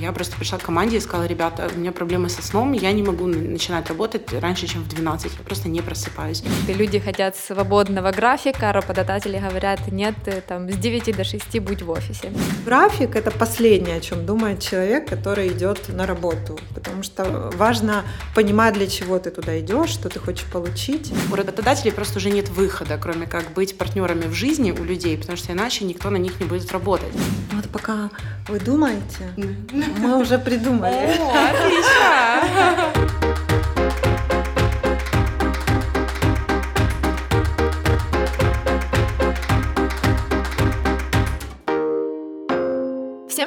Я просто пришла к команде и сказала, ребята, у меня проблемы со сном, я не могу начинать работать раньше, чем в 12, я просто не просыпаюсь. Люди хотят свободного графика, работодатели говорят, нет, там, с 9 до 6 будь в офисе. График — это последнее, о чем думает человек, который идет на работу, потому что важно понимать, для чего ты туда идешь, что ты хочешь получить. У работодателей просто уже нет выхода, кроме как быть партнерами в жизни у людей, потому что иначе никто на них не будет работать. Вот пока вы думаете, мы уже придумали. О, отлично!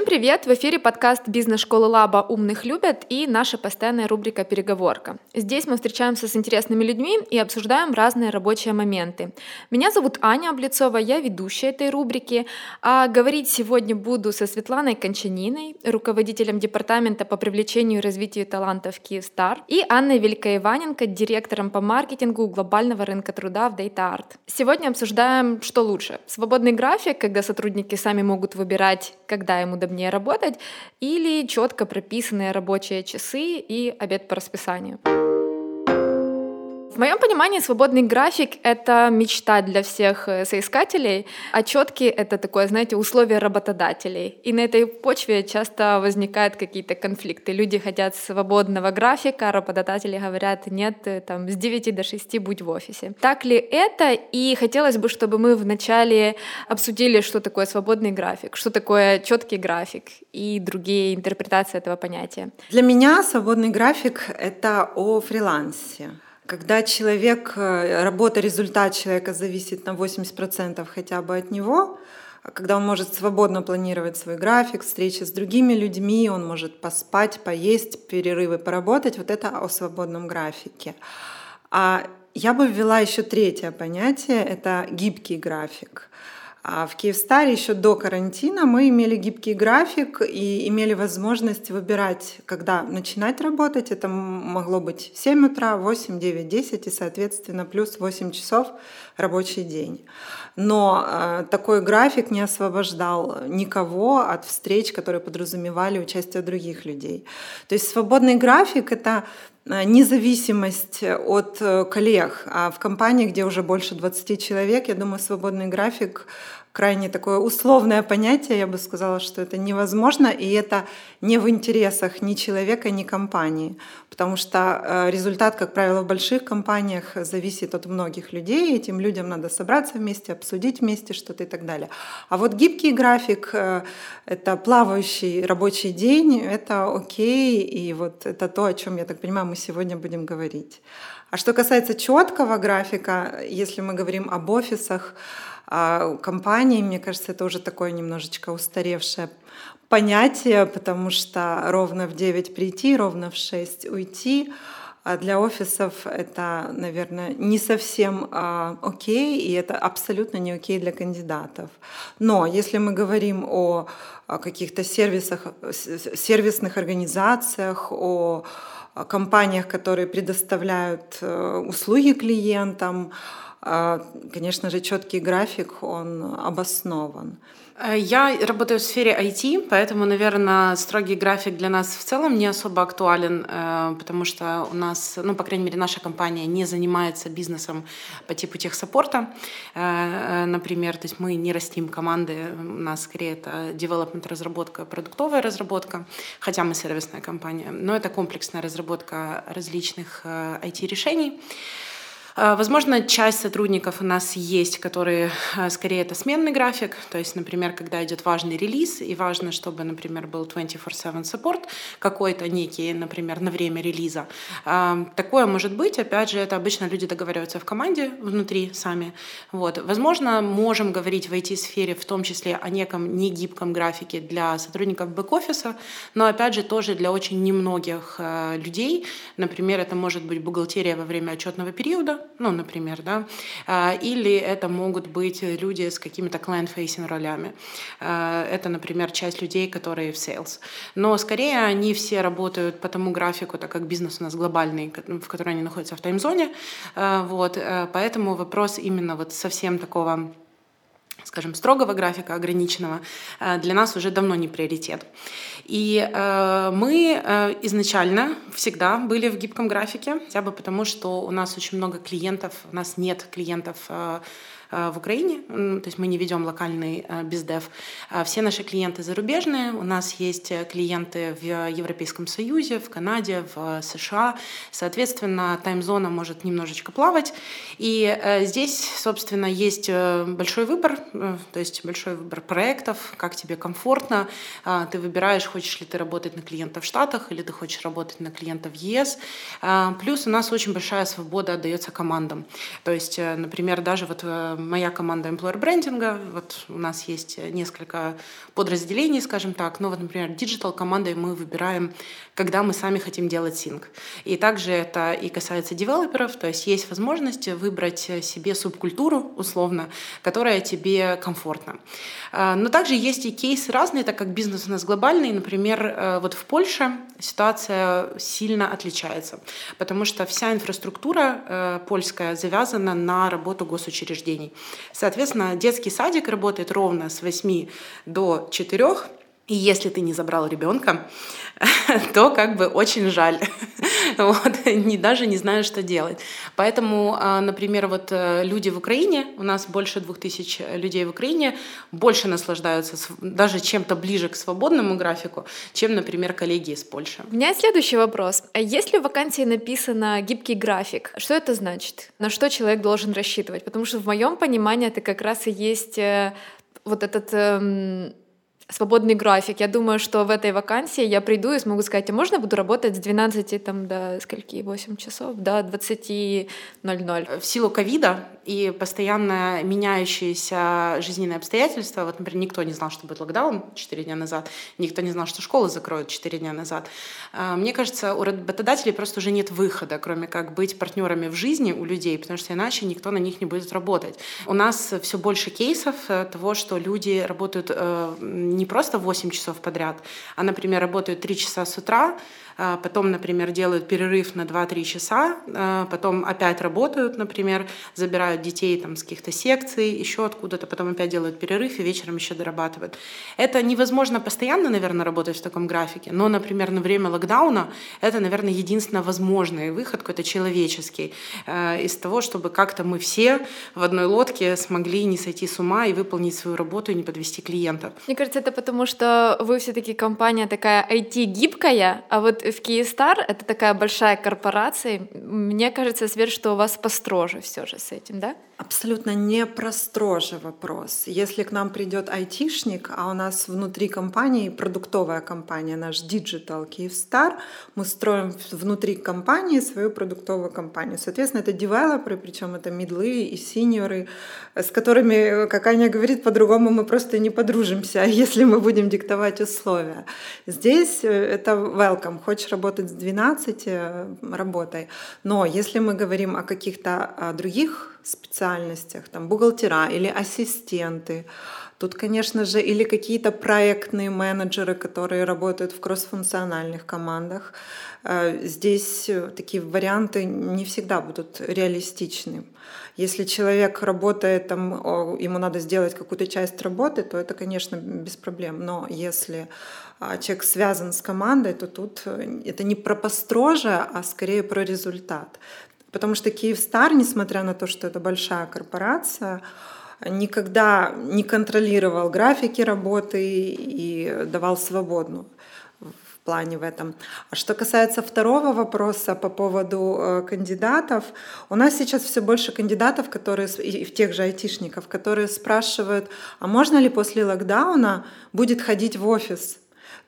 Привет! В эфире подкаст «Бизнес-школы Лаба. Умных любят» и наша постоянная рубрика «Переговорка». Здесь мы встречаемся с интересными людьми и обсуждаем разные рабочие моменты. Меня зовут Аня Облицова, я ведущая этой рубрики, а говорить сегодня буду со Светланой Кончаниной, руководителем департамента по привлечению и развитию талантов Киевстар, и Анной Великоиваненко, директором по маркетингу глобального рынка труда в Data. Сегодня обсуждаем, что лучше. Свободный график, когда сотрудники сами могут выбирать, когда ему удобнее работать, или четко прописанные рабочие часы и обед по расписанию. В моем понимании свободный график — это мечта для всех э, соискателей, а четкий — это такое, знаете, условие работодателей. И на этой почве часто возникают какие-то конфликты. Люди хотят свободного графика, а работодатели говорят, нет, э, там, с 9 до 6 будь в офисе. Так ли это? И хотелось бы, чтобы мы вначале обсудили, что такое свободный график, что такое четкий график и другие интерпретации этого понятия. Для меня свободный график — это о фрилансе. Когда человек, э, работа, результат человека зависит на 80% хотя бы от него, когда он может свободно планировать свой график, встречи с другими людьми, он может поспать, поесть, перерывы поработать, вот это о свободном графике. А я бы ввела еще третье понятие, это гибкий график. А в Киевстаре еще до карантина мы имели гибкий график и имели возможность выбирать, когда начинать работать. Это могло быть 7 утра, 8, 9, 10 и, соответственно, плюс 8 часов рабочий день. Но э, такой график не освобождал никого от встреч, которые подразумевали участие других людей. То есть свободный график — это независимость от э, коллег. А в компании, где уже больше 20 человек, я думаю, свободный график крайне такое условное понятие, я бы сказала, что это невозможно, и это не в интересах ни человека, ни компании, потому что э, результат, как правило, в больших компаниях зависит от многих людей, этим людям надо собраться вместе, обсудить вместе что-то и так далее. А вот гибкий график, э, это плавающий рабочий день, это окей, и вот это то, о чем, я так понимаю, мы сегодня будем говорить. А что касается четкого графика, если мы говорим об офисах, а компании, мне кажется, это уже такое немножечко устаревшее понятие, потому что ровно в 9 прийти, ровно в 6 уйти. А для офисов это, наверное, не совсем а, окей, и это абсолютно не окей для кандидатов. Но если мы говорим о, о каких-то сервисах, сервисных организациях, о, компаниях, которые предоставляют э, услуги клиентам, конечно же, четкий график, он обоснован. Э, я работаю в сфере IT, поэтому, наверное, строгий график для нас в целом не особо актуален, э, потому что у нас, ну, по крайней мере, наша компания не занимается бизнесом по типу техсаппорта, э, например, то есть мы не растим команды, у нас скорее это development разработка, продуктовая разработка, хотя мы сервисная компания, но это комплексная разработка различных IT-решений. А, возможно, часть сотрудников у нас есть, которые а, скорее это сменный график, то есть, например, когда идет важный релиз, и важно, чтобы, например, был 24-7 support какой-то некий, например, на время релиза. А, такое может быть, опять же, это обычно люди договариваются в команде внутри сами. Вот. Возможно, можем говорить в IT-сфере в том числе о неком негибком графике для сотрудников бэк-офиса, но, опять же, тоже для очень немногих людей. Например, это может быть бухгалтерия во время отчетного периода, ну, например, да, а, или это могут быть люди с какими-то client-facing ролями. А, это, например, часть людей, которые в sales. Но скорее они все работают по тому графику, так как бизнес у нас глобальный, в котором они находятся в таймзоне, а, вот, поэтому вопрос именно вот совсем такого скажем, строгого графика, ограниченного, э, для нас уже давно не приоритет. И э, мы э, изначально всегда были в гибком графике, хотя бы потому, что у нас очень много клиентов, у нас нет клиентов э, в Украине, то есть мы не ведем локальный э, бездев. А все наши клиенты зарубежные, у нас есть э, клиенты в Европейском Союзе, в Канаде, в США, соответственно, таймзона может немножечко плавать, и здесь, собственно, есть большой выбор, то есть большой выбор проектов, как тебе комфортно, а, ты выбираешь, хочешь ли ты работать на клиентов в Штатах или ты хочешь работать на клиентов в ЕС, а, плюс у нас очень большая свобода отдается командам, то есть, например, даже вот моя команда employer брендинга, вот у нас есть несколько подразделений, скажем так, но вот, например, digital командой мы выбираем, когда мы сами хотим делать sync. И также это и касается девелоперов, то есть есть возможность выбрать себе субкультуру, условно, которая тебе комфортна. А, но также есть и кейсы разные, так как бизнес у нас глобальный. Например, э, вот в Польше ситуация сильно отличается, потому что вся инфраструктура э, польская завязана на работу госучреждений. Соответственно, детский садик работает ровно с 8 до 4, и если ты не забрал ребенка, то как бы очень жаль. вот, не, даже не знаю, что делать. Поэтому, а, например, вот э, люди в Украине, у нас больше двух тысяч людей в Украине, больше наслаждаются даже чем-то ближе к свободному графику, чем, например, коллеги из Польши. У меня следующий вопрос. А если в вакансии написано гибкий график, что это значит? На что человек должен рассчитывать? Потому что в моем понимании это как раз и есть э, вот этот эм, свободный график. Я думаю, что в этой вакансии я приду и смогу сказать, а можно буду работать с 12 там, до скольки, 8 часов, до 20.00. В силу ковида и постоянно меняющиеся жизненные обстоятельства, вот, например, никто не знал, что будет локдаун 4 дня назад, никто не знал, что школы закроют 4 дня назад. А, мне кажется, у работодателей просто уже нет выхода, кроме как быть партнерами в жизни у людей, потому что иначе никто на них не будет работать. У нас все больше кейсов э, того, что люди работают э, не просто 8 часов подряд, а, например, работают 3 часа с утра, потом, например, делают перерыв на 2-3 часа, а, потом опять работают, например, забирают детей там, с каких-то секций, еще откуда-то, потом опять делают перерыв и вечером еще дорабатывают. Это невозможно постоянно, наверное, работать в таком графике, но, например, на время локдауна это, наверное, единственно возможный выход, какой-то человеческий, а, из того, чтобы как-то мы все в одной лодке смогли не сойти с ума и выполнить свою работу и не подвести клиентов. Мне кажется, это потому, что вы все-таки компания такая IT-гибкая, а вот в Киевстар это такая большая корпорация. Мне кажется, Свет, что у вас построже все же с этим, да? Абсолютно не про строже вопрос. Если к нам придет айтишник, а у нас внутри компании продуктовая компания, наш Digital Kyivstar, мы строим внутри компании свою продуктовую компанию. Соответственно, это девелоперы, причем это медлы и синьоры, с которыми, как Аня говорит, по-другому мы просто не подружимся, если мы будем диктовать условия. Здесь э, это welcome. Хочешь работать с 12, э, работай. Но если мы говорим о каких-то других специальностях, там бухгалтера или ассистенты. Тут, конечно же, или какие-то проектные менеджеры, которые работают в кроссфункциональных командах. Э, здесь э, такие варианты не всегда будут реалистичны. Если человек работает, там, ему надо сделать какую-то часть работы, то это, конечно, без проблем. Но если а, человек связан с командой, то тут э, это не про построже, а скорее про результат. Потому что Киевстар, несмотря на то, что это большая корпорация, никогда не контролировал графики работы и давал свободную в плане в этом. А что касается второго вопроса по поводу э, кандидатов, у нас сейчас все больше кандидатов, которые и в тех же айтишников, которые спрашивают, а можно ли после локдауна будет ходить в офис?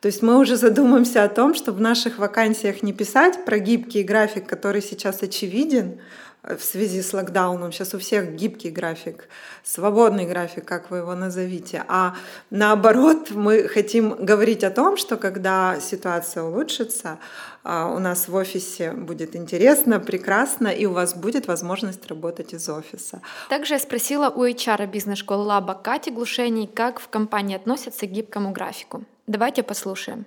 То есть мы уже задумаемся о том, чтобы в наших вакансиях не писать про гибкий график, который сейчас очевиден э, в связи с локдауном. Сейчас у всех гибкий график, свободный график, как вы его назовите. А наоборот, мы хотим говорить о том, что когда ситуация улучшится, а, у нас в офисе будет интересно, прекрасно, и у вас будет возможность работать из офиса. Также я спросила у HR бизнес-школы Лаба Кати Глушений, как в компании относятся к гибкому графику. Давайте послушаем.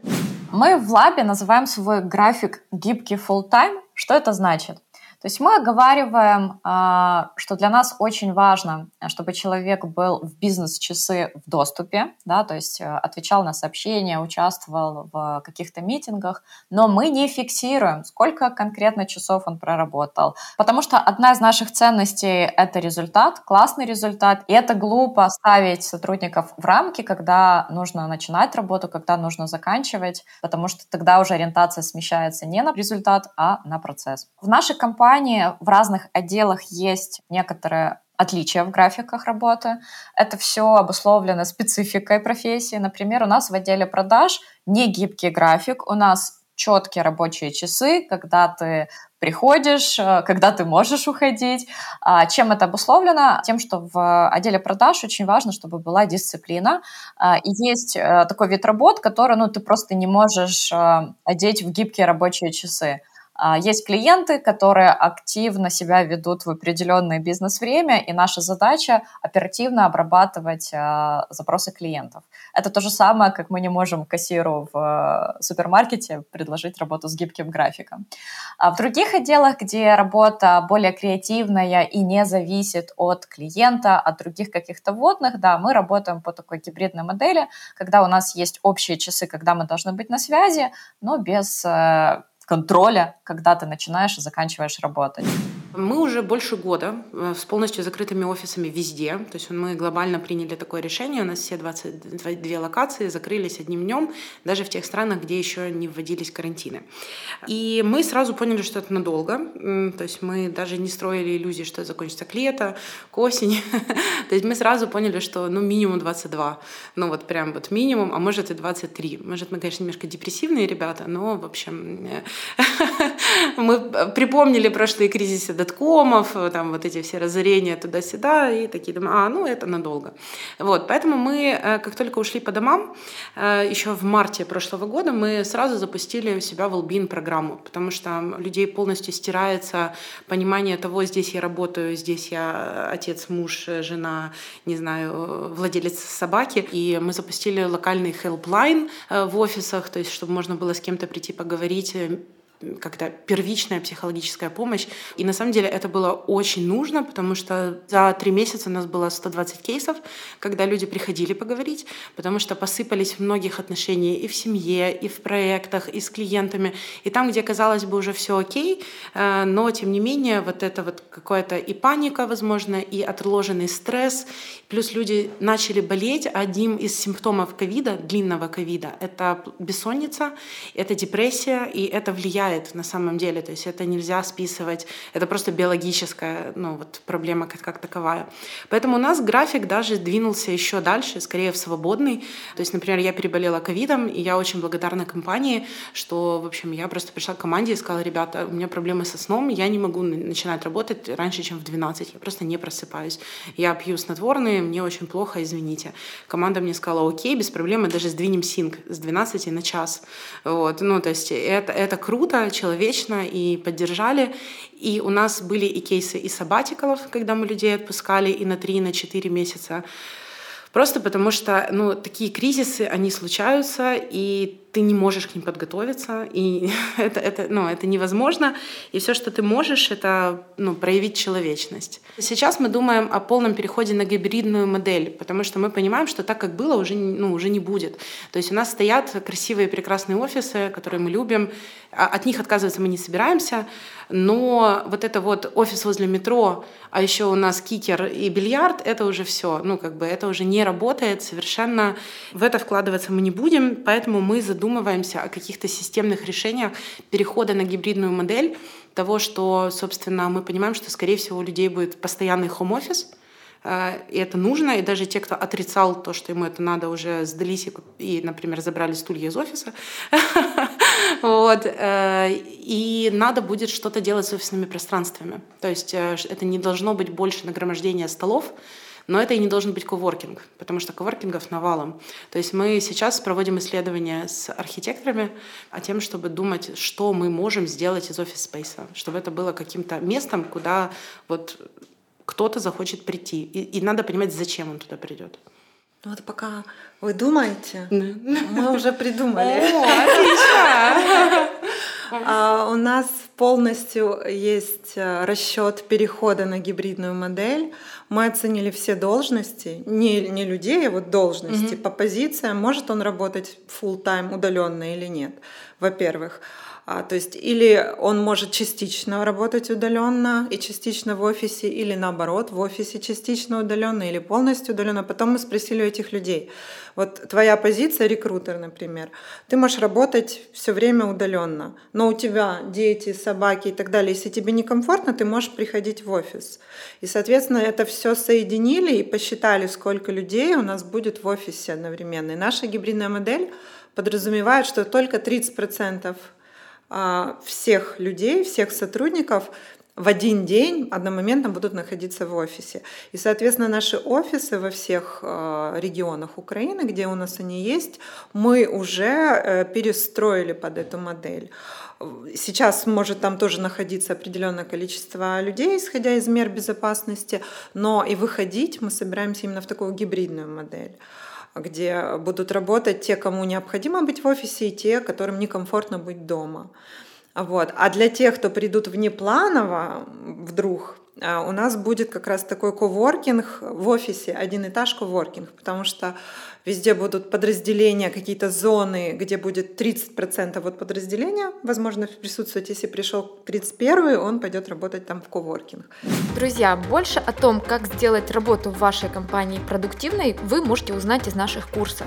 Мы в Лабе называем свой график гибкий full time. Что это значит? То есть мы оговариваем, а, что для нас очень важно, чтобы человек был в бизнес-часы в доступе, да, то есть э, отвечал на сообщения, участвовал в каких-то митингах, но мы не фиксируем, сколько конкретно часов он проработал, потому что одна из наших ценностей — это результат, классный результат, и это глупо ставить сотрудников в рамки, когда нужно начинать работу, когда нужно заканчивать, потому что тогда уже ориентация смещается не на результат, а на процесс. В нашей компании в разных отделах есть некоторые отличия в графиках работы. Это все обусловлено спецификой профессии. Например, у нас в отделе продаж не гибкий график, у нас четкие рабочие часы, когда ты приходишь, э, когда ты можешь уходить. А чем это обусловлено? Тем, что в отделе продаж очень важно, чтобы была дисциплина. А, и есть э, такой вид работ, который ну, ты просто не можешь э, одеть в гибкие рабочие часы. А, есть клиенты, которые активно себя ведут в определенное бизнес-время, и наша задача оперативно обрабатывать а, запросы клиентов. Это то же самое, как мы не можем кассиру в а, супермаркете предложить работу с гибким графиком. А в других отделах, где работа более креативная и не зависит от клиента, от других каких-то водных, да, мы работаем по такой гибридной модели, когда у нас есть общие часы, когда мы должны быть на связи, но без э, контроля, когда ты начинаешь и заканчиваешь работать. Мы уже больше года э, с полностью закрытыми офисами везде. То есть мы глобально приняли такое решение. У нас все 22 локации закрылись одним днем, даже в тех странах, где еще не вводились карантины. И мы сразу поняли, что это надолго. То есть мы даже не строили иллюзии, что это закончится к лету, к осени. То есть мы сразу поняли, что ну минимум 22. Ну вот прям вот минимум, а может и 23. Может мы, конечно, немножко депрессивные ребята, но в общем мы припомнили прошлые кризисы доткомов, там вот эти все разорения туда-сюда, и такие думаем, а, ну это надолго. Вот, поэтому мы, э, как только ушли по домам, э, еще в марте прошлого года мы сразу запустили у себя Wellbeing программу, потому что людей полностью стирается понимание того, здесь я работаю, здесь я отец, муж, жена, не знаю, владелец собаки, и мы запустили локальный э, в офисах, то есть чтобы можно было с кем-то прийти поговорить, как-то первичная психологическая помощь. И на самом деле это было очень нужно, потому что за три месяца у нас было 120 кейсов, когда люди приходили поговорить, потому что посыпались в многих отношениях и в семье, и в проектах, и с клиентами. И там, где, казалось бы, уже все окей, э, но тем не менее вот это вот какая-то и паника, возможно, и отложенный стресс, плюс люди начали болеть. Одним из симптомов ковида, длинного ковида, это бессонница, это депрессия, и это влияет влияет на самом деле. То есть это нельзя списывать, это просто биологическая ну, вот, проблема как, как таковая. Поэтому у нас график даже двинулся еще дальше, скорее в свободный. То есть, например, я переболела ковидом, и я очень благодарна компании, что, в общем, я просто пришла к команде и сказала, ребята, у меня проблемы со сном, я не могу начинать работать раньше, чем в 12, я просто не просыпаюсь. Я пью снотворные, мне очень плохо, извините. Команда мне сказала, окей, без проблем, мы даже сдвинем синк с 12 на час. Вот. Ну, то есть это, это круто, человечно и поддержали. И у нас были и кейсы и сабатикалов, когда мы людей отпускали и на 3, и на 4 месяца. Просто потому что ну, такие кризисы, они случаются, и ты не можешь к ним подготовиться, и это, это, ну, это невозможно. И все, что ты можешь, это ну, проявить человечность. Сейчас мы думаем о полном переходе на гибридную модель, потому что мы понимаем, что так, как было, уже, ну, уже не будет. То есть у нас стоят красивые, прекрасные офисы, которые мы любим, от них отказываться мы не собираемся, но вот это вот офис возле метро, а еще у нас кикер и бильярд, это уже все, ну как бы это уже не работает совершенно. В это вкладываться мы не будем, поэтому мы задумываемся о каких-то системных решениях перехода на гибридную модель того, что, собственно, мы понимаем, что, скорее всего, у людей будет постоянный хом-офис, Э, и это нужно, и даже те, кто отрицал то, что ему это надо, уже сдались и, и например, забрали стулья из офиса. вот. Э, и надо будет что-то делать с офисными пространствами. То есть э, это не должно быть больше нагромождения столов, но это и не должен быть коворкинг, потому что коворкингов навалом. То есть мы сейчас проводим исследования с архитекторами о тем, чтобы думать, что мы можем сделать из офис-спейса, чтобы это было каким-то местом, куда вот кто-то захочет прийти. И, и надо понимать, зачем он туда придет. Ну вот пока вы думаете, мы уже придумали. О, отлично! А, у нас полностью есть э, расчет перехода на гибридную модель. Мы оценили все должности, не, не людей, а вот должности mm-hmm. по позициям. Может он работать full time удаленно или нет, во-первых. А, то есть или он может частично работать удаленно и частично в офисе, или наоборот, в офисе частично удаленно или полностью удаленно. Потом мы спросили у этих людей, вот твоя позиция рекрутер, например, ты можешь работать все время удаленно, но у тебя дети, собаки и так далее, если тебе некомфортно, ты можешь приходить в офис. И, соответственно, это все соединили и посчитали, сколько людей у нас будет в офисе одновременно. И наша гибридная модель подразумевает, что только 30% а, всех людей, всех сотрудников в один день одномоментно будут находиться в офисе. И, соответственно, наши офисы во всех а, регионах Украины, где у нас они есть, мы уже э, перестроили под эту модель. Сейчас может там тоже находиться определенное количество людей, исходя из мер безопасности, но и выходить мы собираемся именно в такую гибридную модель где будут работать те, кому необходимо быть в офисе, и те, которым некомфортно быть дома. Вот. А для тех, кто придут внепланово вдруг, а, у нас будет как раз такой коворкинг в офисе, один этаж коворкинг, потому что Везде будут подразделения, какие-то зоны, где будет 30% вот подразделения, возможно, присутствовать. Если пришел 31 он пойдет работать там в коворкинг. Друзья, больше о том, как сделать работу в вашей компании продуктивной, вы можете узнать из наших курсов.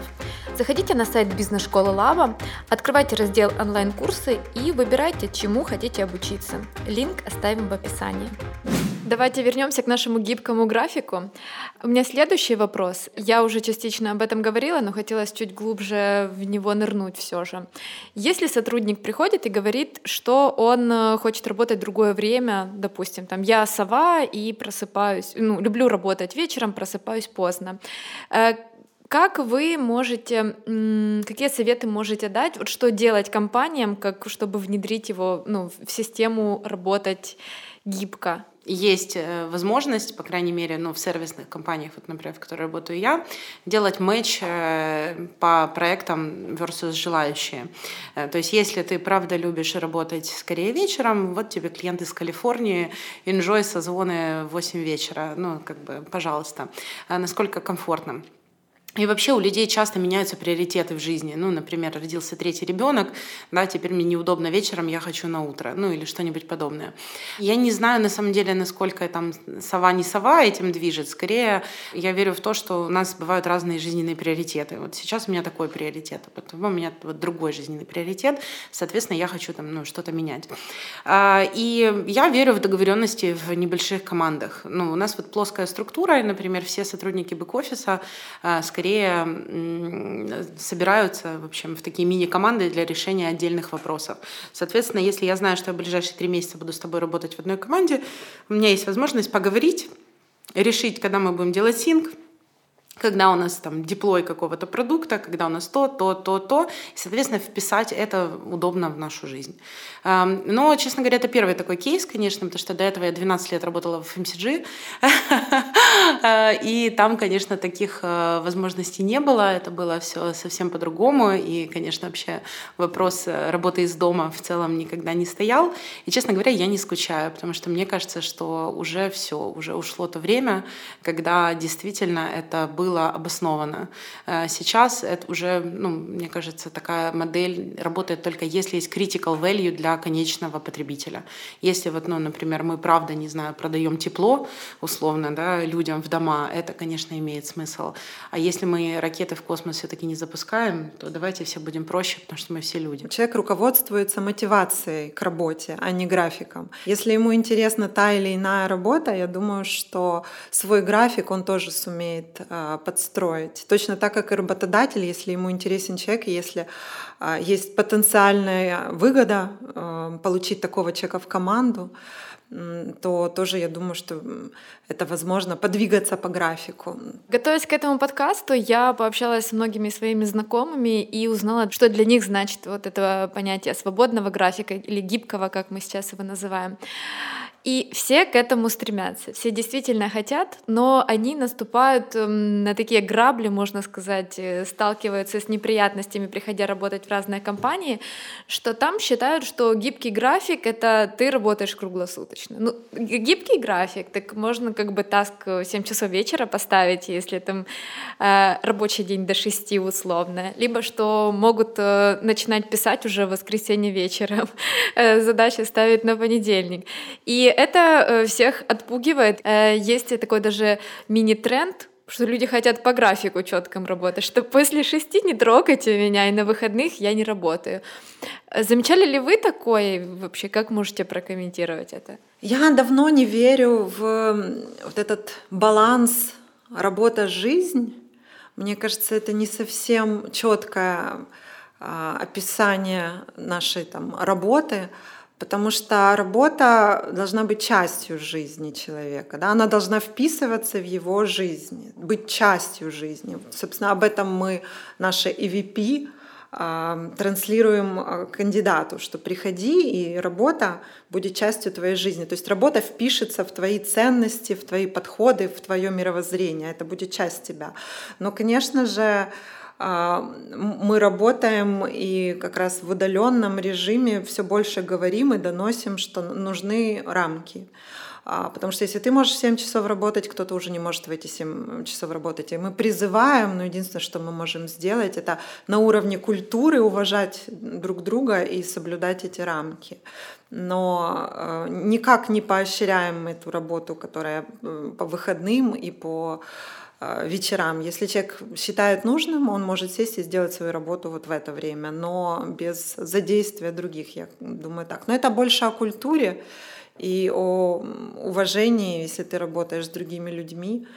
Заходите на сайт бизнес-школы Лаба, открывайте раздел онлайн-курсы и выбирайте, чему хотите обучиться. Линк оставим в описании. Давайте вернемся к нашему гибкому графику. У меня следующий вопрос. Я уже частично об этом говорила, но хотелось чуть глубже в него нырнуть все же. Если сотрудник приходит и говорит, что он э, хочет работать другое время, допустим, там я сова и просыпаюсь, ну, люблю работать вечером, просыпаюсь поздно. Э, как вы можете, какие советы можете дать, вот что делать компаниям, как, чтобы внедрить его ну, в систему работать гибко? Есть э, возможность, по крайней мере, ну, в сервисных компаниях, вот, например, в которой работаю я, делать матч э, по проектам versus желающие. Э, то есть, если ты правда любишь работать скорее вечером, вот тебе клиент из Калифорнии, enjoy созвоны в 8 вечера, ну, как бы, пожалуйста, насколько комфортно. И вообще у людей часто меняются приоритеты в жизни. Ну, например, родился третий ребенок, да, теперь мне неудобно вечером, я хочу на утро, ну или что-нибудь подобное. Я не знаю на самом деле, насколько там сова не сова этим движет. Скорее, я верю в то, что у нас бывают разные жизненные приоритеты. Вот сейчас у меня такой приоритет, а потом у меня вот другой жизненный приоритет. Соответственно, я хочу там ну, что-то менять. А, и я верю в договоренности в небольших командах. Ну, у нас вот плоская структура, например, все сотрудники бэк-офиса, а, скорее скорее собираются в общем, в такие мини-команды для решения отдельных вопросов. Соответственно, если я знаю, что я в ближайшие три месяца буду с тобой работать в одной команде, у меня есть возможность поговорить, решить, когда мы будем делать синк, когда у нас там диплой какого-то продукта, когда у нас то, то, то, то, и, соответственно, вписать это удобно в нашу жизнь. Но, честно говоря, это первый такой кейс, конечно, потому что до этого я 12 лет работала в FMCG, и там, конечно, таких э, возможностей не было, это было все совсем по-другому, и, конечно, вообще вопрос э, работы из дома в целом никогда не стоял, и, честно говоря, я не скучаю, потому что мне кажется, что уже все, уже ушло то время, когда действительно это было было обосновано. Э, сейчас это уже, ну, мне кажется, такая модель работает только если есть critical value для конечного потребителя. Если вот, ну, например, мы правда, не знаю, продаем тепло, условно, да, людям в дома, это, конечно, имеет смысл. А если мы ракеты в космос все-таки не запускаем, то давайте все будем проще, потому что мы все люди. Человек руководствуется мотивацией к работе, а не графиком. Если ему интересна та или иная работа, я думаю, что свой график он тоже сумеет э, подстроить. Точно так, как и работодатель, если ему интересен человек, если а, есть потенциальная выгода а, получить такого человека в команду, то тоже я думаю, что это возможно подвигаться по графику. Готовясь к этому подкасту, я пообщалась с многими своими знакомыми и узнала, что для них значит вот это понятие свободного графика или гибкого, как мы сейчас его называем. И все к этому стремятся, все действительно хотят, но они наступают эм, на такие грабли, можно сказать, э, сталкиваются с неприятностями, приходя работать в разные компании, что там считают, что гибкий график — это ты работаешь круглосуточно. Ну, гибкий график, так можно как бы таск в 7 часов вечера поставить, если там э, рабочий день до 6 условно, либо что могут э, начинать писать уже в воскресенье вечером, э, задачи ставить на понедельник. И это э, всех отпугивает. Э, есть такой даже мини-тренд, что люди хотят по графику четком работать, что после шести не трогайте меня, и на выходных я не работаю. Замечали ли вы такое вообще? Как можете прокомментировать это? Я давно не верю в вот этот баланс работа-жизнь. Мне кажется, это не совсем четкое а, описание нашей там, работы. Потому что работа должна быть частью жизни человека. Да? Она должна вписываться в его жизнь, быть частью жизни. Собственно, об этом мы, наше EVP, а, транслируем а, кандидату, что приходи, и работа будет частью твоей жизни. То есть работа впишется в твои ценности, в твои подходы, в твое мировоззрение. Это будет часть тебя. Но, конечно же, мы работаем и как раз в удаленном режиме все больше говорим и доносим, что нужны рамки. А, потому что если ты можешь 7 часов работать, кто-то уже не может в эти 7 часов работать. И мы призываем, но единственное, что мы можем сделать, это на уровне культуры уважать друг друга и соблюдать эти рамки. Но э, никак не поощряем эту работу, которая э, по выходным и по вечерам. Если человек считает нужным, он может сесть и сделать свою работу вот в это время, но без задействия других, я думаю так. Но это больше о культуре и о уважении, если ты работаешь с другими людьми.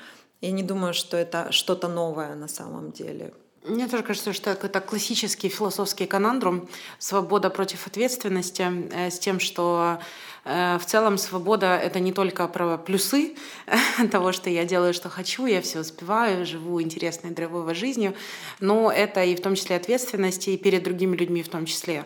Я не думаю, что это что-то новое на самом деле. Мне тоже кажется, что это классический философский конандрум «свобода против ответственности» э, с тем, что э, в целом свобода — это не только про плюсы того, что я делаю, что хочу, я все успеваю, живу интересной драйвовой жизнью, но это и в том числе ответственность и перед другими людьми в том числе.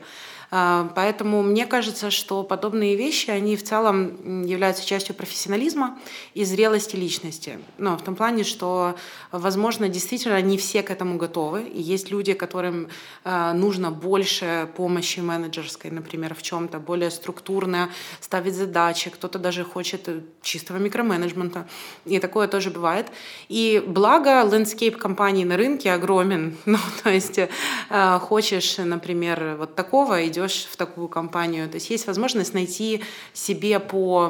А, поэтому мне кажется, что подобные вещи, они в целом являются частью профессионализма и зрелости личности. Но в том плане, что, возможно, действительно не все к этому готовы. И есть люди, которым а, нужно больше помощи менеджерской, например, в чем-то более структурно ставить задачи. Кто-то даже хочет чистого микроменеджмента. И такое тоже бывает. И благо, landscape компаний на рынке огромен. Ну, то есть а, хочешь, например, вот такого, идешь идешь в такую компанию. То есть есть возможность найти себе по,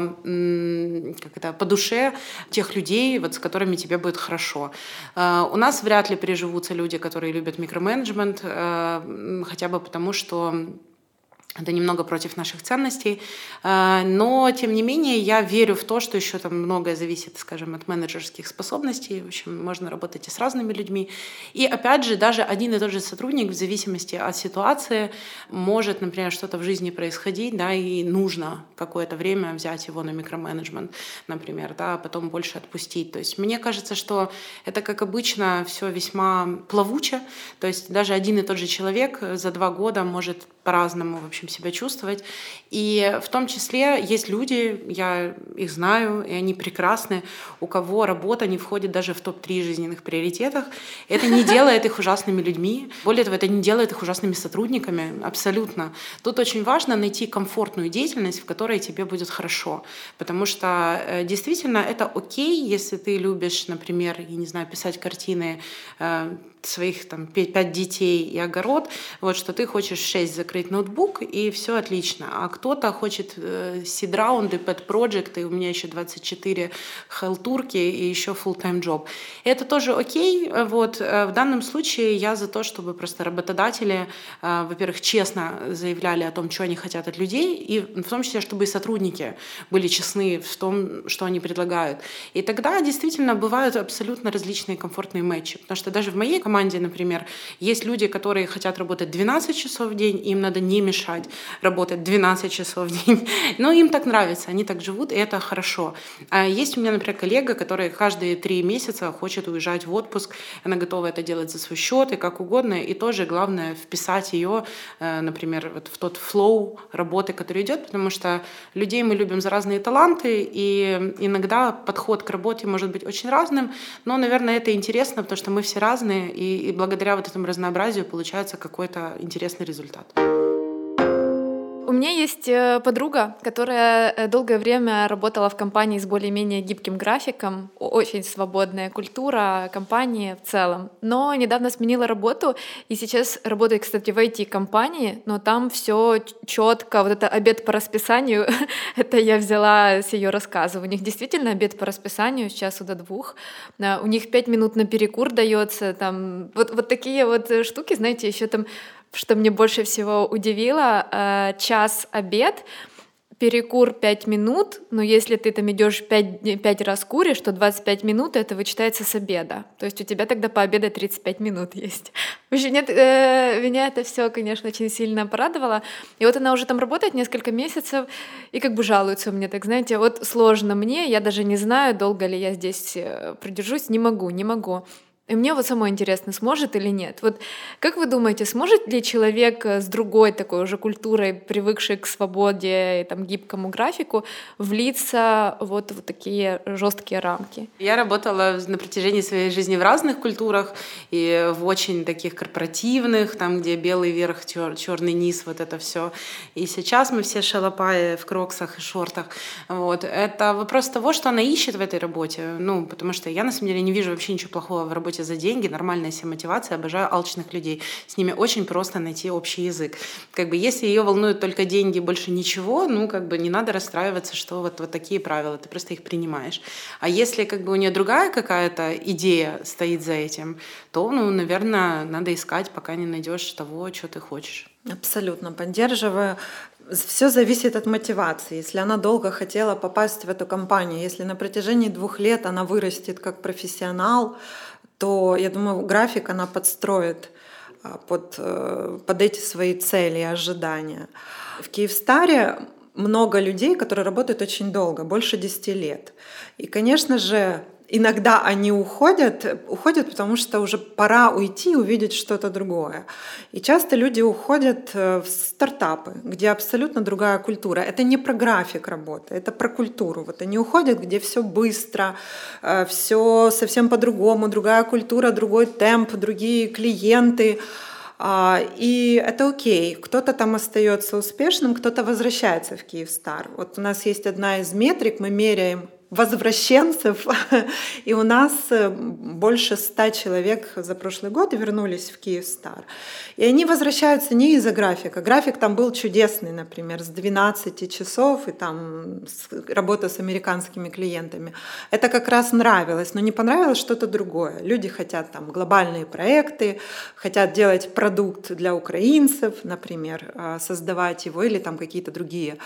как это, по душе тех людей, вот, с которыми тебе будет хорошо. Э, у нас вряд ли приживутся люди, которые любят микроменеджмент, э, хотя бы потому, что это немного против наших ценностей, э, но тем не менее я верю в то, что еще там многое зависит, скажем, от менеджерских способностей. В общем, можно работать и с разными людьми. И опять же, даже один и тот же сотрудник в зависимости от ситуации может, например, что-то в жизни происходить, да, и нужно какое-то время взять его на микроменеджмент, например, да, а потом больше отпустить. То есть мне кажется, что это, как обычно, все весьма плавуче. То есть даже один и тот же человек за два года может по-разному, в общем, себя чувствовать. И в том числе есть люди, я их знаю, и они прекрасны, у кого работа не входит даже в топ-3 жизненных приоритетах. Это не делает их ужасными людьми. Более того, это не делает их ужасными сотрудниками. Абсолютно. Тут очень важно найти комфортную деятельность, в которой тебе будет хорошо. Потому что э, действительно это окей, если ты любишь, например, я не знаю, писать картины э, своих там пять детей и огород, вот что ты хочешь в 6 закрыть ноутбук и все отлично, а кто-то хочет э, сид-раунды, пэт-проекты, и у меня еще 24 халтурки и еще full-time job. Это тоже окей, вот э, в данном случае я за то, чтобы просто работодатели, э, во-первых, честно заявляли о том, что они хотят от людей, и в том числе, чтобы и сотрудники были честны в том, что они предлагают. И тогда действительно бывают абсолютно различные комфортные матчи, потому что даже в моей команде команде, например, есть люди, которые хотят работать 12 часов в день, им надо не мешать работать 12 часов в день. Но им так нравится, они так живут, и это хорошо. А есть у меня, например, коллега, которая каждые три месяца хочет уезжать в отпуск, она готова это делать за свой счет и как угодно, и тоже главное вписать ее, э, например, вот в тот флоу работы, который идет, потому что людей мы любим за разные таланты, и иногда подход к работе может быть очень разным, но, наверное, это интересно, потому что мы все разные, и, и благодаря вот этому разнообразию получается какой-то интересный результат. У меня есть э, подруга, которая э, долгое время работала в компании с более-менее гибким графиком, очень свободная культура компании в целом, но недавно сменила работу и сейчас работает, кстати, в IT-компании, но там все четко, вот это обед по расписанию, это я взяла с ее рассказа. У них действительно обед по расписанию с часу до двух, у них пять минут на перекур дается, там вот, вот такие вот штуки, знаете, еще там что мне больше всего удивило, э, час обед, перекур 5 минут, но если ты там идешь 5, 5 раз куришь, то 25 минут это вычитается с обеда. То есть у тебя тогда по обеда 35 минут есть. Вообще нет, э, меня это все, конечно, очень сильно порадовало. И вот она уже там работает несколько месяцев и как бы жалуется мне, так знаете, вот сложно мне, я даже не знаю, долго ли я здесь э, продержусь, не могу, не могу. И мне вот самое интересно, сможет или нет. Вот как вы думаете, сможет ли человек э, с другой такой уже культурой, привыкший к свободе и там, гибкому графику, влиться вот в такие жесткие рамки? Я работала на протяжении своей жизни в разных культурах и в очень таких корпоративных, там, где белый верх, чер- черный низ, вот это все. И сейчас мы все шалопаи в кроксах и шортах. Вот. Это вопрос того, что она ищет в этой работе. Ну, потому что я, на самом деле, не вижу вообще ничего плохого в работе работе за деньги, нормальная себе мотивация, обожаю алчных людей. С ними очень просто найти общий язык. Как бы если ее волнуют только деньги, больше ничего, ну как бы не надо расстраиваться, что вот, вот такие правила, ты просто их принимаешь. А если как бы у нее другая какая-то идея стоит за этим, то, ну, наверное, надо искать, пока не найдешь того, что ты хочешь. Абсолютно поддерживаю. Все зависит от мотивации. Если она долго хотела попасть в эту компанию, если на протяжении двух лет она вырастет как профессионал, то, я думаю, график она подстроит а, под, э, под эти свои цели и ожидания. В Киевстаре много людей, которые работают очень долго, больше 10 лет. И, конечно же, иногда они уходят, уходят, потому что уже пора уйти и увидеть что-то другое. И часто люди уходят э, в стартапы, где абсолютно другая культура. Это не про график работы, это про культуру. Вот они уходят, где все быстро, э, все совсем по-другому, другая культура, другой темп, другие клиенты. А, и это окей. Кто-то там остается успешным, кто-то возвращается в Киевстар. Вот у нас есть одна из метрик, мы меряем возвращенцев, и у нас э, больше ста человек за прошлый год вернулись в Киевстар. И они возвращаются не из-за графика. График там был чудесный, например, с 12 часов и там работа с американскими клиентами. Это как раз нравилось, но не понравилось что-то другое. Люди хотят там глобальные проекты, хотят делать продукт для украинцев, например, а, создавать его или там какие-то другие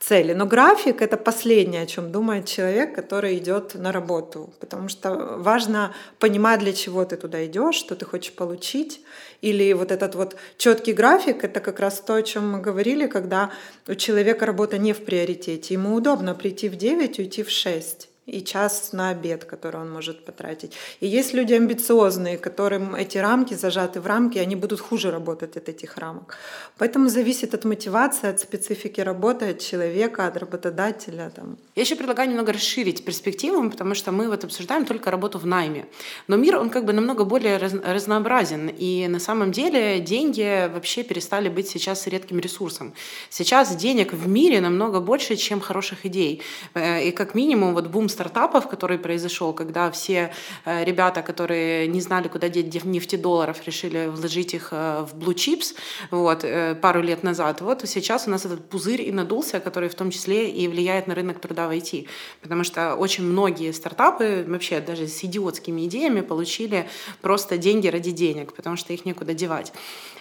цели. Но график — это последнее, о чем думает человек, который идет на работу, потому что важно понимать, для чего ты туда идешь, что ты хочешь получить. Или вот этот вот четкий график, это как раз то, о чем мы говорили, когда у человека работа не в приоритете. Ему удобно прийти в 9, уйти в 6 и час на обед, который он может потратить. И есть люди амбициозные, которым эти рамки зажаты в рамки, они будут хуже работать от этих рамок. Поэтому зависит от мотивации, от специфики работы, от человека, от работодателя. Там. Я еще предлагаю немного расширить перспективу, потому что мы вот обсуждаем только работу в найме. Но мир, он как бы намного более раз, разнообразен. И на самом деле деньги вообще перестали быть сейчас редким ресурсом. Сейчас денег в мире намного больше, чем хороших идей. Э, и как минимум вот бум стартапов, который произошел, когда все э, ребята, которые не знали, куда деть нефтедолларов, решили вложить их э, в Blue Chips вот, э, пару лет назад. Вот сейчас у нас этот пузырь и надулся, который в том числе и влияет на рынок труда в IT. Потому что очень многие стартапы, вообще даже с идиотскими идеями, получили просто деньги ради денег, потому что их некуда девать.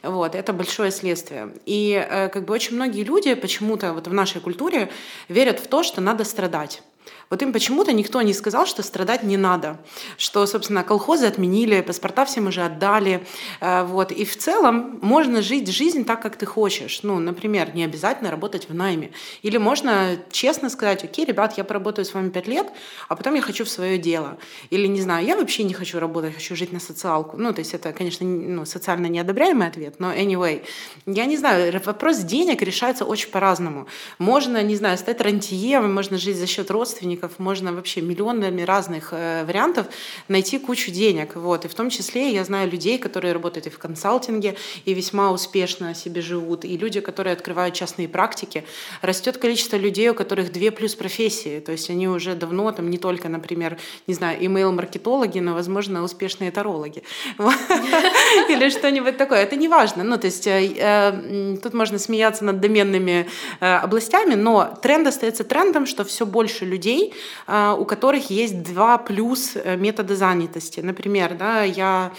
Вот, это большое следствие. И как бы очень многие люди почему-то вот в нашей культуре верят в то, что надо страдать. Вот им почему-то никто не сказал, что страдать не надо, что, собственно, колхозы отменили, паспорта всем уже отдали, э, вот, и в целом можно жить жизнь так, как ты хочешь. Ну, например, не обязательно работать в найме. Или можно честно сказать, окей, ребят, я поработаю с вами пять лет, а потом я хочу в свое дело. Или, не знаю, я вообще не хочу работать, хочу жить на социалку. Ну, то есть это, конечно, ну, социально неодобряемый ответ, но anyway. Я не знаю, вопрос денег решается очень по-разному. Можно, не знаю, стать рантье, можно жить за счет родственников, можно вообще миллионами разных э, вариантов найти кучу денег. Вот. И в том числе я знаю людей, которые работают и в консалтинге, и весьма успешно себе живут, и люди, которые открывают частные практики. Растет количество людей, у которых две плюс профессии, то есть они уже давно там не только, например, не знаю, email-маркетологи, но, возможно, успешные тарологи. Или что-нибудь такое. Это не важно. Ну, то есть э, э, тут можно смеяться над доменными областями, но тренд остается трендом, что все больше людей, а, у которых есть два плюс э, метода занятости. Например, да, я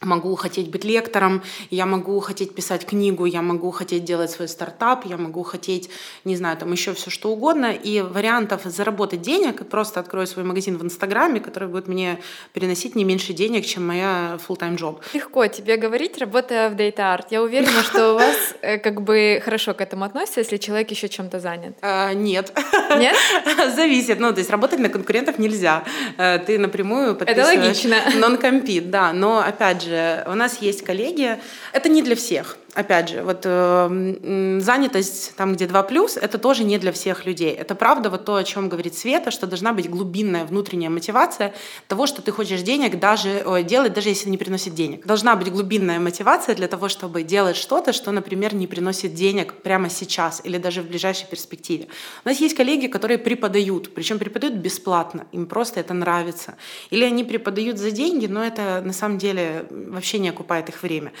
могу хотеть быть лектором, я могу хотеть писать книгу, я могу хотеть делать свой стартап, я могу хотеть, не знаю, там еще все что угодно. И вариантов заработать денег, просто открою свой магазин в Инстаграме, который будет мне переносить не меньше денег, чем моя full-time job. Легко тебе говорить, работая в Data Art. Я уверена, что у вас э, как бы хорошо к этому относится, если человек еще чем-то занят. А, нет. Нет? Зависит. Ну, то есть работать на конкурентов нельзя. Э, ты напрямую подписываешь... Это логично. Non-compete, да. Но, опять же, же, у нас есть коллеги, это не для всех опять же, вот э, занятость там, где 2 плюс, это тоже не для всех людей. Это правда вот то, о чем говорит Света, что должна быть глубинная внутренняя мотивация того, что ты хочешь денег даже о, делать, даже если не приносит денег. Должна быть глубинная мотивация для того, чтобы делать что-то, что, например, не приносит денег прямо сейчас или даже в ближайшей перспективе. У нас есть коллеги, которые преподают, причем преподают бесплатно, им просто это нравится. Или они преподают за деньги, но это на самом деле вообще не окупает их время.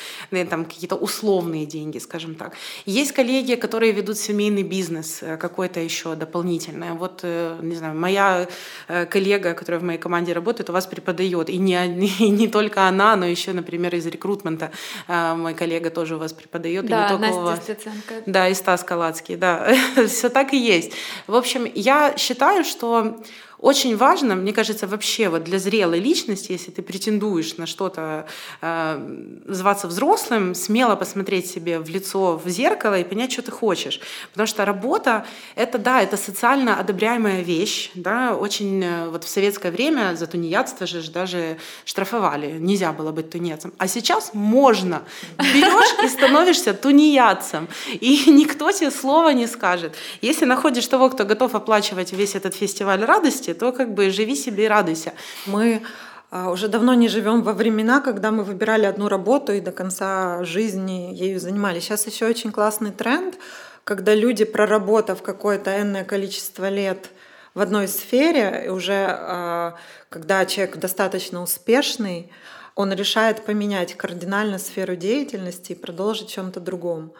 Там какие-то условные условные деньги, скажем так. Есть коллеги, которые ведут семейный бизнес э, какой-то еще дополнительный. Вот, э, не знаю, моя э, коллега, которая в моей команде работает, у вас преподает. И не, и не только она, но еще, например, из рекрутмента мой коллега тоже у вас преподает. Да, и не только Настя у вас. Стеценко. Да, и Стас Калацкий, да. Все так и есть. В общем, я считаю, что очень важно, мне кажется, вообще вот для зрелой личности, если ты претендуешь на что-то, э, зваться взрослым, смело посмотреть себе в лицо в зеркало и понять, что ты хочешь. Потому что работа — это, да, это социально одобряемая вещь. Да, очень э, вот в советское время за тунеядство же даже штрафовали. Нельзя было быть тунецом. А сейчас можно. Берешь и становишься тунеядцем. И никто тебе слова не скажет. Если находишь того, кто готов оплачивать весь этот фестиваль радости, радости, то как бы живи себе и радуйся. Мы а, уже давно не живем во времена, когда мы выбирали одну работу и до конца жизни ею занимались. Сейчас еще очень классный тренд, когда люди, проработав какое-то энное количество лет в одной сфере, и уже а, когда человек достаточно успешный, он решает поменять кардинально сферу деятельности и продолжить чем-то другом.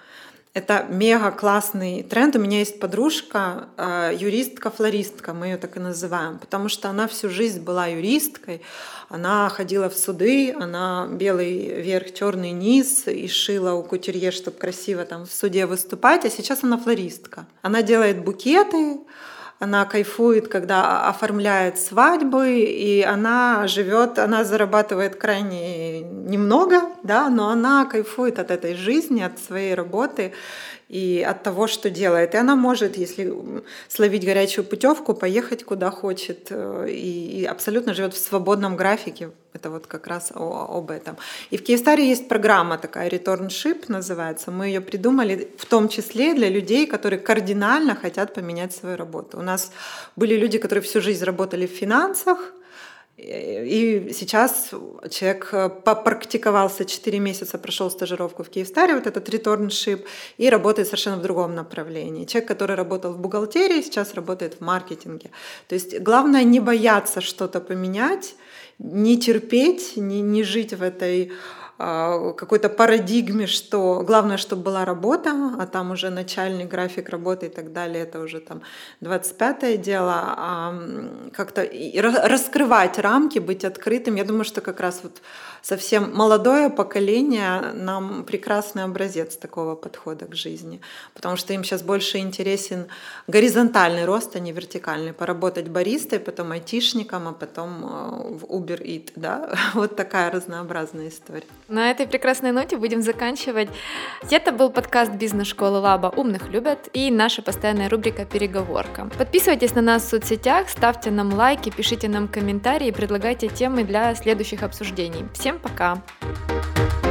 Это мега классный тренд. У меня есть подружка, а, юристка-флористка, мы ее так и называем, потому что она всю жизнь была юристкой. Она ходила в суды, она белый верх, черный низ и шила у кутюрье, чтобы красиво там в суде выступать. А сейчас она флористка. Она делает букеты, она кайфует, когда оформляет свадьбы, и она живет, она зарабатывает крайне немного, да, но она кайфует от этой жизни, от своей работы и от того, что делает. И она может, если словить горячую путевку, поехать куда хочет э, и, и абсолютно живет в свободном графике. Это вот как раз о, об этом. И в Киевстаре есть программа такая, Returnship называется. Мы ее придумали в том числе для людей, которые кардинально хотят поменять свою работу. У нас были люди, которые всю жизнь работали в финансах, и сейчас человек э, попрактиковался 4 месяца, прошел стажировку в Киевстаре, вот этот ретурншип, и работает совершенно в другом направлении. Человек, который работал в бухгалтерии, сейчас работает в маркетинге. То есть главное не бояться что-то поменять, не терпеть, не, не жить в этой какой-то парадигме, что главное, чтобы была работа, а там уже начальный график работы и так далее, это уже там 25-е дело, а как-то раскрывать рамки, быть открытым. Я думаю, что как раз вот совсем молодое поколение нам прекрасный образец такого подхода к жизни, потому что им сейчас больше интересен горизонтальный рост, а не вертикальный. Поработать баристой, потом айтишником, а потом э, в Uber Eat. Да? Вот такая разнообразная история. На этой прекрасной ноте будем заканчивать. Это был подкаст бизнес-школы Лаба «Умных любят» и наша постоянная рубрика «Переговорка». Подписывайтесь на нас в соцсетях, ставьте нам лайки, пишите нам комментарии, предлагайте темы для следующих обсуждений. Всем пока! Пока.